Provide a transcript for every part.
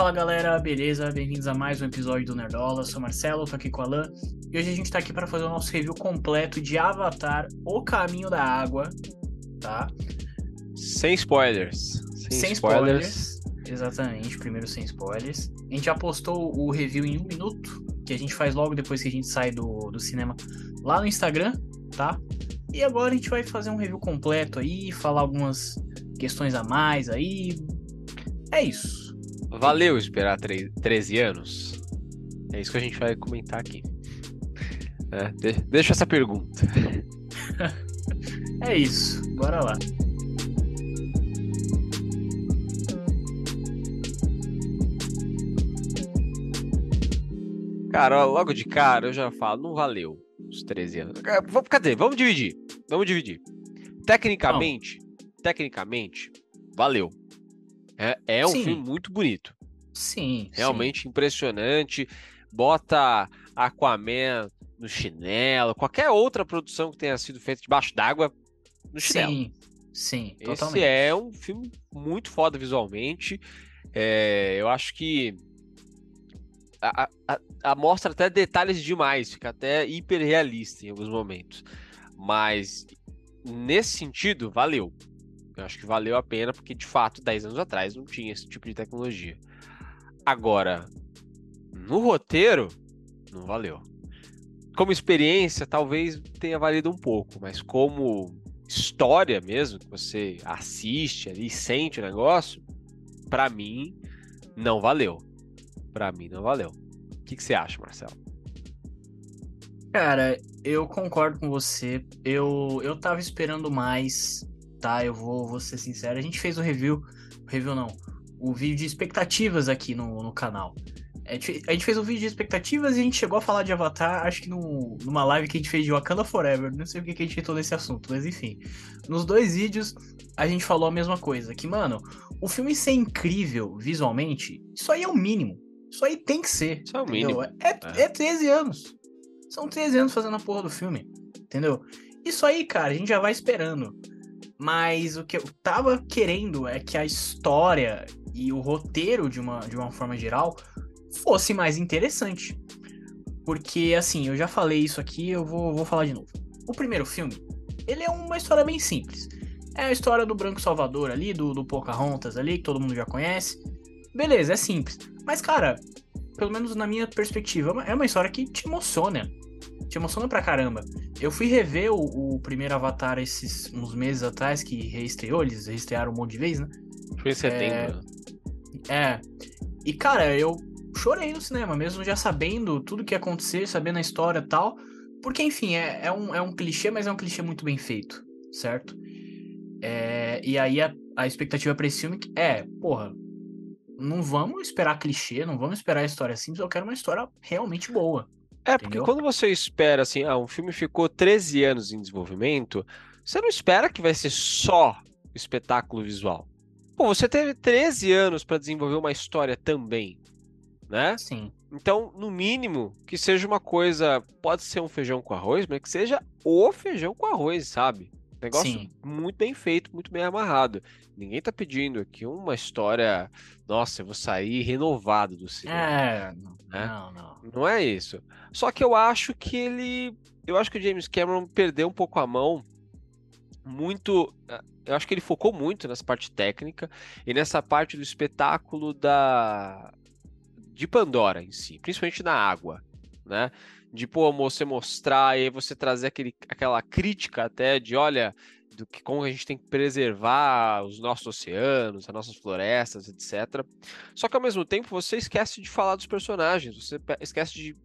Fala galera, beleza? Bem-vindos a mais um episódio do Nerdola. Eu sou Marcelo, tô aqui com o Alan e hoje a gente tá aqui para fazer o nosso review completo de Avatar: O Caminho da Água, tá? Sem spoilers. Sem, sem spoilers. spoilers. Exatamente, primeiro sem spoilers. A gente já postou o review em um minuto, que a gente faz logo depois que a gente sai do, do cinema lá no Instagram, tá? E agora a gente vai fazer um review completo aí, falar algumas questões a mais aí. É isso. Valeu esperar 13 anos? É isso que a gente vai comentar aqui. É, de deixa essa pergunta. é isso, bora lá. Cara, logo de cara eu já falo, não valeu os 13 anos. Cadê? Vamos dividir. Vamos dividir. Tecnicamente, não. tecnicamente, valeu. É, é um sim. filme muito bonito. Sim. Realmente sim. impressionante. Bota Aquaman no chinelo, qualquer outra produção que tenha sido feita debaixo d'água no chinelo. Sim, sim, totalmente. Esse é um filme muito foda visualmente. É, eu acho que a, a, a, mostra até detalhes demais, fica até hiper realista em alguns momentos. Mas nesse sentido, valeu. Eu acho que valeu a pena, porque de fato, 10 anos atrás não tinha esse tipo de tecnologia. Agora, no roteiro, não valeu. Como experiência, talvez tenha valido um pouco, mas como história mesmo, que você assiste ali, sente o negócio, para mim, não valeu. Para mim, não valeu. O que, que você acha, Marcelo? Cara, eu concordo com você. Eu, eu tava esperando mais, tá? Eu vou, vou ser sincero. A gente fez o review. Review não. O vídeo de expectativas aqui no, no canal. A gente, a gente fez um vídeo de expectativas e a gente chegou a falar de Avatar, acho que no, numa live que a gente fez de Wakanda Forever. Não sei o que, que a gente entrou nesse assunto, mas enfim. Nos dois vídeos, a gente falou a mesma coisa. Que, mano, o filme ser incrível visualmente, isso aí é o mínimo. Isso aí tem que ser. Isso é o mínimo. É, é. é 13 anos. São 13 anos fazendo a porra do filme. Entendeu? Isso aí, cara, a gente já vai esperando. Mas o que eu tava querendo é que a história e o roteiro, de uma, de uma forma geral, fosse mais interessante. Porque, assim, eu já falei isso aqui, eu vou, vou falar de novo. O primeiro filme, ele é uma história bem simples. É a história do Branco Salvador ali, do, do Pocahontas ali, que todo mundo já conhece. Beleza, é simples. Mas, cara, pelo menos na minha perspectiva, é uma é história que te emociona. Te emociona pra caramba. Eu fui rever o, o primeiro Avatar esses uns meses atrás, que reestreou, eles reestrearam um monte de vezes, né? Foi em setembro. É, é. E, cara, eu chorei no cinema, mesmo já sabendo tudo que ia acontecer, sabendo a história e tal. Porque, enfim, é, é, um, é um clichê, mas é um clichê muito bem feito, certo? É, e aí a, a expectativa pra esse filme é, porra, não vamos esperar clichê, não vamos esperar a história simples, eu quero uma história realmente boa. É, porque entendeu? quando você espera assim, ah, um filme ficou 13 anos em desenvolvimento, você não espera que vai ser só espetáculo visual. Pô, você teve 13 anos para desenvolver uma história também, né? Sim. Então, no mínimo, que seja uma coisa, pode ser um feijão com arroz, mas que seja o feijão com arroz, sabe? Negócio Sim. muito bem feito, muito bem amarrado. Ninguém tá pedindo aqui uma história, nossa, eu vou sair renovado do cinema. É, né? não, não. Não é isso. Só que eu acho que ele. Eu acho que o James Cameron perdeu um pouco a mão. Muito. Eu acho que ele focou muito nessa parte técnica e nessa parte do espetáculo da. de Pandora em si, principalmente na água, né? De pô, você mostrar e aí você trazer aquele, aquela crítica até de olha do que como a gente tem que preservar os nossos oceanos, as nossas florestas, etc. Só que ao mesmo tempo você esquece de falar dos personagens, você esquece de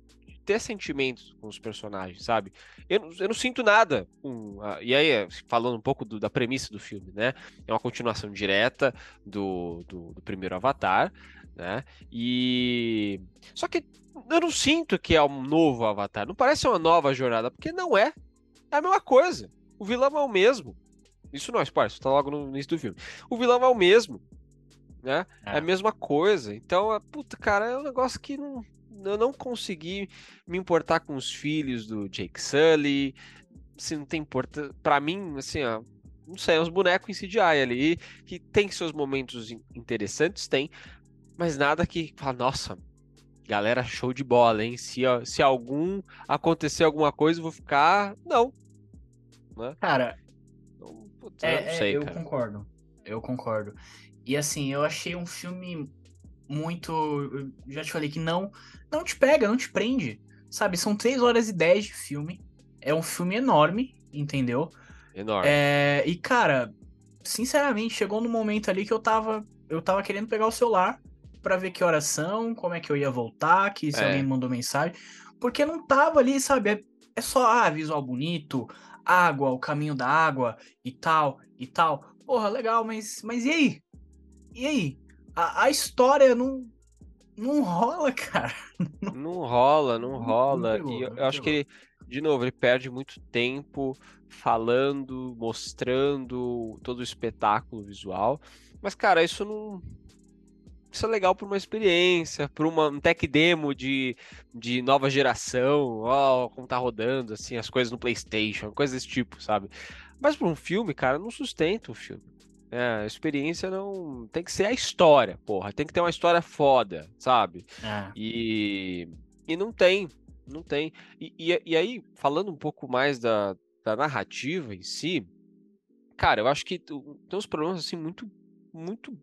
ter sentimentos com os personagens, sabe? Eu, eu não sinto nada. Com, uh, e aí, falando um pouco do, da premissa do filme, né? É uma continuação direta do, do, do primeiro Avatar, né? E. Só que eu não sinto que é um novo Avatar. Não parece uma nova jornada, porque não é. É a mesma coisa. O vilão é o mesmo. Isso não é spoiler, isso tá logo no início do filme. O vilão é o mesmo. Né? É, é a mesma coisa. Então, é, puta, cara, é um negócio que não, eu não consegui me importar com os filhos do Jake Sully. Assim, não tem importância. Pra mim, assim, ó, não sei, é uns bonecos em CGI ali, que tem seus momentos interessantes, tem, mas nada que fala, nossa, galera, show de bola, hein? Se, se algum acontecer alguma coisa, eu vou ficar. Não. Né? Cara, então, putz, é, eu, sei, é, eu concordo. Eu concordo. E assim, eu achei um filme muito. Já te falei que não, não te pega, não te prende. Sabe, são 3 horas e 10 de filme. É um filme enorme, entendeu? Enorme. É, e, cara, sinceramente, chegou no momento ali que eu tava. Eu tava querendo pegar o celular para ver que horas são, como é que eu ia voltar, que se é. alguém mandou mensagem. Porque não tava ali, sabe? É, é só, ah, visual bonito, água, o caminho da água e tal, e tal. Porra, legal, mas, mas e aí? E aí? A, a história não, não rola, cara. Não rola, não rola. Não pegou, e eu, eu acho que ele, de novo, ele perde muito tempo falando, mostrando todo o espetáculo visual. Mas, cara, isso não. Isso é legal para uma experiência, para um tech demo de, de nova geração, ó, como tá rodando, assim, as coisas no PlayStation, coisas desse tipo, sabe? Mas para um filme, cara, não sustenta o filme. É, a experiência não. Tem que ser a história, porra. Tem que ter uma história foda, sabe? É. E. E não tem. Não tem. E, e, e, aí, falando um pouco mais da, da narrativa em si, cara, eu acho que tem uns problemas assim muito muito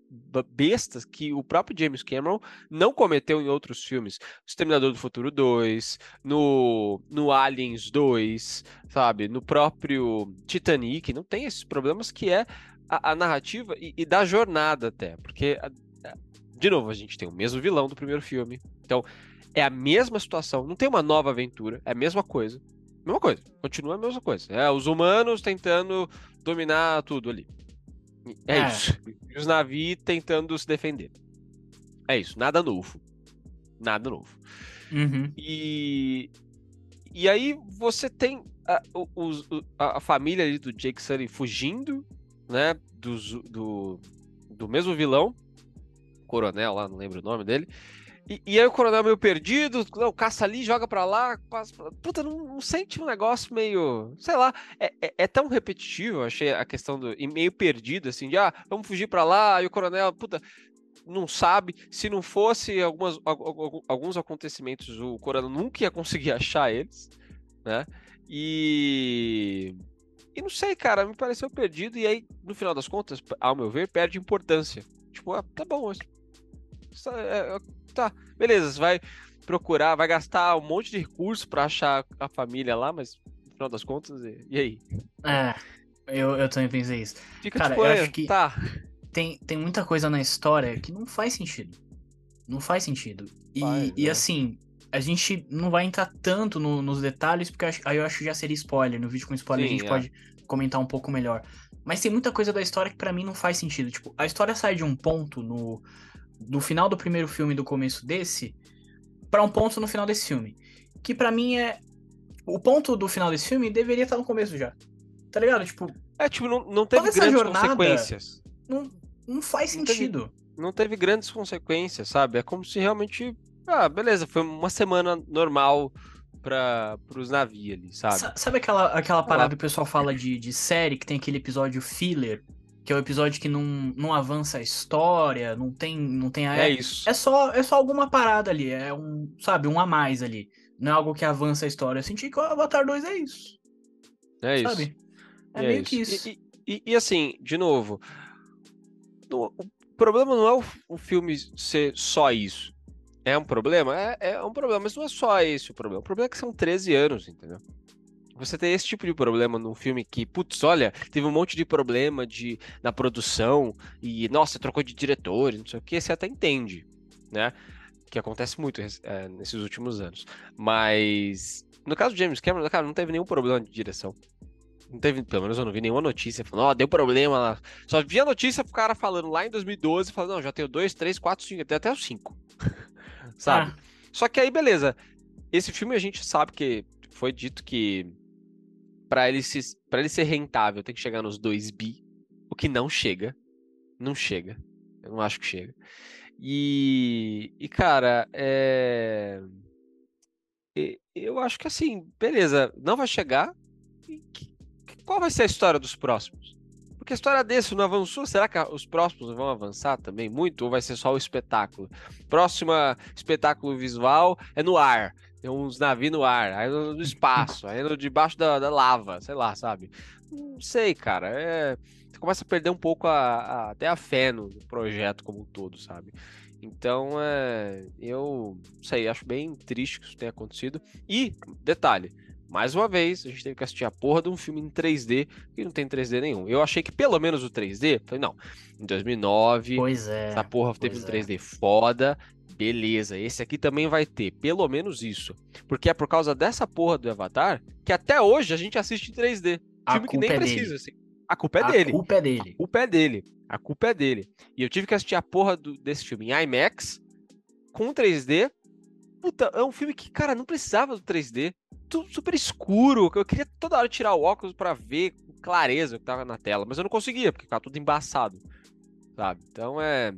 bestas que o próprio James Cameron não cometeu em outros filmes. Exterminador do Futuro 2, no, no Aliens 2, sabe? No próprio Titanic, não tem esses problemas que é a, a narrativa e, e, da jornada até. Porque, de novo, a gente tem o mesmo vilão do primeiro filme. Então, é a mesma situação, não tem uma nova aventura, é a mesma coisa. Mesma coisa, continua a mesma coisa. É os humanos tentando dominar tudo ali. É, é. isso. E os navios tentando se defender. É isso, nada novo. Nada novo. Uhum. E, e aí você tem a, a, a família ali do Jake Sully fugindo né, do, do, do mesmo vilão, coronel lá, não lembro o nome dele. E, e aí o coronel meio perdido, não, caça ali, joga pra lá, passa pra... Puta, não, não, sente um negócio meio. Sei lá, é, é, é, tão repetitivo, achei a questão do. E meio perdido, assim, de ah, vamos fugir pra lá, e o coronel, puta, não sabe. Se não fosse algumas, alguns acontecimentos, o coronel nunca ia conseguir achar eles, né? E. E não sei, cara, me pareceu perdido. E aí, no final das contas, ao meu ver, perde importância. Tipo, ah, tá bom, é, é, tá, beleza, você vai procurar, vai gastar um monte de recurso para achar a família lá, mas no final das contas, e, e aí? É, eu, eu também pensei isso. Fica cara, tipo, eu acho que tá. tem, tem muita coisa na história que não faz sentido. Não faz sentido. E, faz, e é. assim, a gente não vai entrar tanto no, nos detalhes, porque aí eu acho que já seria spoiler. No vídeo com spoiler Sim, a gente é. pode comentar um pouco melhor. Mas tem muita coisa da história que para mim não faz sentido. Tipo, a história sai de um ponto no do final do primeiro filme e do começo desse para um ponto no final desse filme, que para mim é o ponto do final desse filme deveria estar no começo já. Tá ligado? Tipo, é, tipo, não, não teve grandes jornada, consequências. Não, não faz não sentido. Teve, não teve grandes consequências, sabe? É como se realmente ah, beleza, foi uma semana normal para os navios ali, sabe? Sabe aquela, aquela parada que o pessoal fala de, de série, que tem aquele episódio filler, que é o episódio que não, não avança a história, não tem, não tem a... É isso. É só, é só alguma parada ali, é um, sabe, um a mais ali. Não é algo que avança a história. Eu senti que o Avatar 2 é isso. É sabe? isso. É, é meio isso. que isso. E, e, e, assim, de novo, o problema não é o, o filme ser só isso. É um problema? É, é um problema, mas não é só esse o problema. O problema é que são 13 anos, entendeu? Você tem esse tipo de problema num filme que, putz, olha, teve um monte de problema de, na produção e, nossa, trocou de diretor, não sei o que, você até entende, né? Que acontece muito é, nesses últimos anos. Mas, no caso do James Cameron, cara, não teve nenhum problema de direção. Não teve, pelo menos eu não vi nenhuma notícia falando, ó, oh, deu problema lá. Só vi a notícia pro cara falando lá em 2012, falando, não, já tenho dois, três, quatro, cinco, até, até os cinco. sabe? Ah. Só que aí, beleza. Esse filme a gente sabe que foi dito que para ele, se, ele ser rentável tem que chegar nos 2 bi, o que não chega. Não chega. Eu não acho que chega. E, e cara, é... eu acho que assim, beleza, não vai chegar. Qual vai ser a história dos próximos? Porque a história desse não avançou, será que os próximos vão avançar também muito? Ou vai ser só o espetáculo? Próxima espetáculo visual é no ar. Tem uns navios no ar, aí no, espaço, aí no, debaixo da, da, lava, sei lá, sabe? Não sei, cara. É... Você começa a perder um pouco a, a, até a fé no projeto como um todo, sabe? Então, é, eu sei, acho bem triste que isso tenha acontecido. E, detalhe, mais uma vez, a gente teve que assistir a porra de um filme em 3D e não tem 3D nenhum. Eu achei que pelo menos o 3D, falei, não, em 2009, pois é, essa porra teve um 3D é. foda, beleza, esse aqui também vai ter, pelo menos isso. Porque é por causa dessa porra do Avatar que até hoje a gente assiste em 3D. A filme que nem é precisa, assim. A culpa é a dele. A culpa é dele. A culpa é dele. A culpa é dele. E eu tive que assistir a porra do, desse filme em IMAX, com 3D. Puta, é um filme que, cara, não precisava do 3D. Tudo super escuro. Eu queria toda hora tirar o óculos para ver com clareza o que tava na tela. Mas eu não conseguia, porque ficava tudo embaçado. Sabe? Então é.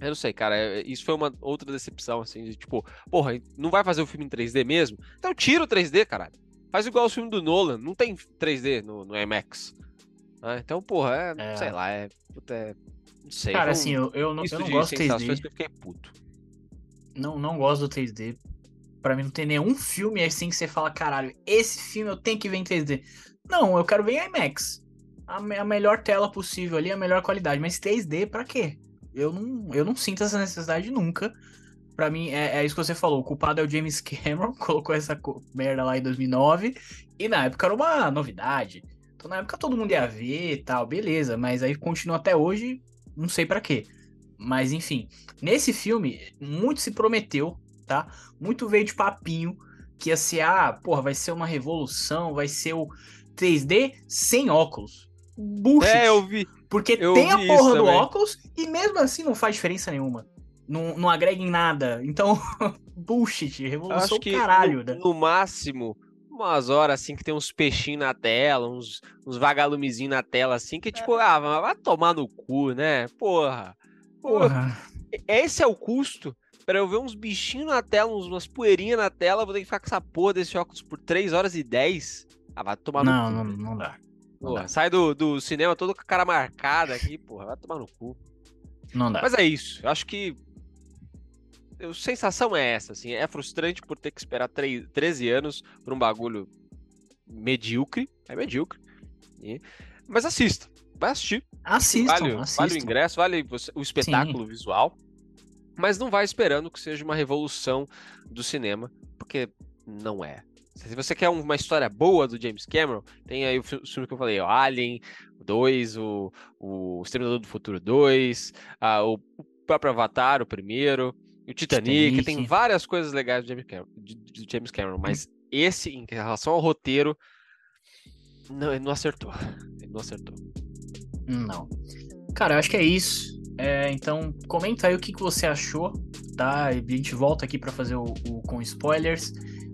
Eu não sei, cara. É, isso foi uma outra decepção, assim, de tipo, porra, não vai fazer o filme em 3D mesmo? Então tira o 3D, caralho. Faz igual o filme do Nolan, não tem 3D no, no IMAX. Ah, então, porra, é, é, sei lá, é, é. Não sei. Cara, assim, eu, eu não, eu não gosto do 3D. eu fiquei puto. Não, não gosto do 3D. Pra mim não tem nenhum filme assim que você fala, caralho, esse filme eu tenho que ver em 3D. Não, eu quero ver em IMAX. A, a melhor tela possível ali, a melhor qualidade. Mas 3D, pra quê? Eu não, eu não sinto essa necessidade nunca. Pra mim, é, é, isso que você falou. O culpado é o James Cameron, colocou essa merda lá em 2009. E na época era uma novidade. Então na época todo mundo ia ver e tal, beleza, mas aí continua até hoje, não sei para quê. Mas enfim, nesse filme, muito se prometeu, tá? Muito veio de papinho que ia ser, ah, porra, vai ser uma revolução, vai ser o 3D sem óculos. Bullshit. É, eu vi. Porque eu tem a porra do óculos e mesmo assim não faz diferença nenhuma. Não, não agrega em nada. Então, bullshit, revolução caralho. No, né? no máximo, umas horas assim que tem uns peixinhos na tela, uns, uns vagalumezinhos na tela assim, que tipo, é. ah, vai tomar no cu, né? Porra. Porra. Esse é o custo para eu ver uns bichinhos na tela, uns, umas poeirinhas na tela, vou ter que ficar com essa porra desse óculos por 3 horas e 10. Ah, vai tomar não, no cu. Não, não dá. Não porra, dá. Sai do, do cinema todo com a cara marcada aqui, porra, vai tomar no cu. Não dá. Mas é isso. Eu acho que a sensação é essa, assim, é frustrante por ter que esperar 3, 13 anos por um bagulho medíocre, é medíocre, e... mas assista, vai assistir. Assistam, vale, assistam. vale o ingresso, vale o espetáculo Sim. visual, mas não vai esperando que seja uma revolução do cinema, porque não é. Se você quer uma história boa do James Cameron, tem aí o filme que eu falei, o Alien 2, o, o Exterminador do Futuro 2, a, o próprio Avatar, o primeiro, o Titanic, Titanic, tem várias coisas legais do James Cameron, de James Cameron mas esse, em relação ao roteiro, não, ele não acertou. Ele não acertou. Não. Cara, eu acho que é isso. É, então, comenta aí o que, que você achou, tá? A gente volta aqui para fazer o, o, com spoilers.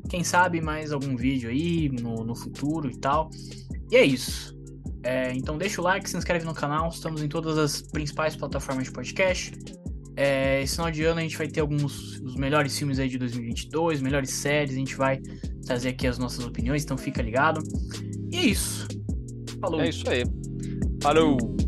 Quem sabe mais algum vídeo aí no, no futuro e tal. E é isso. É, então deixa o like, se inscreve no canal. Estamos em todas as principais plataformas de podcast. É, esse final de ano a gente vai ter alguns os melhores filmes aí de 2022, melhores séries, a gente vai trazer aqui as nossas opiniões, então fica ligado. E é isso. Falou. É isso aí. Falou.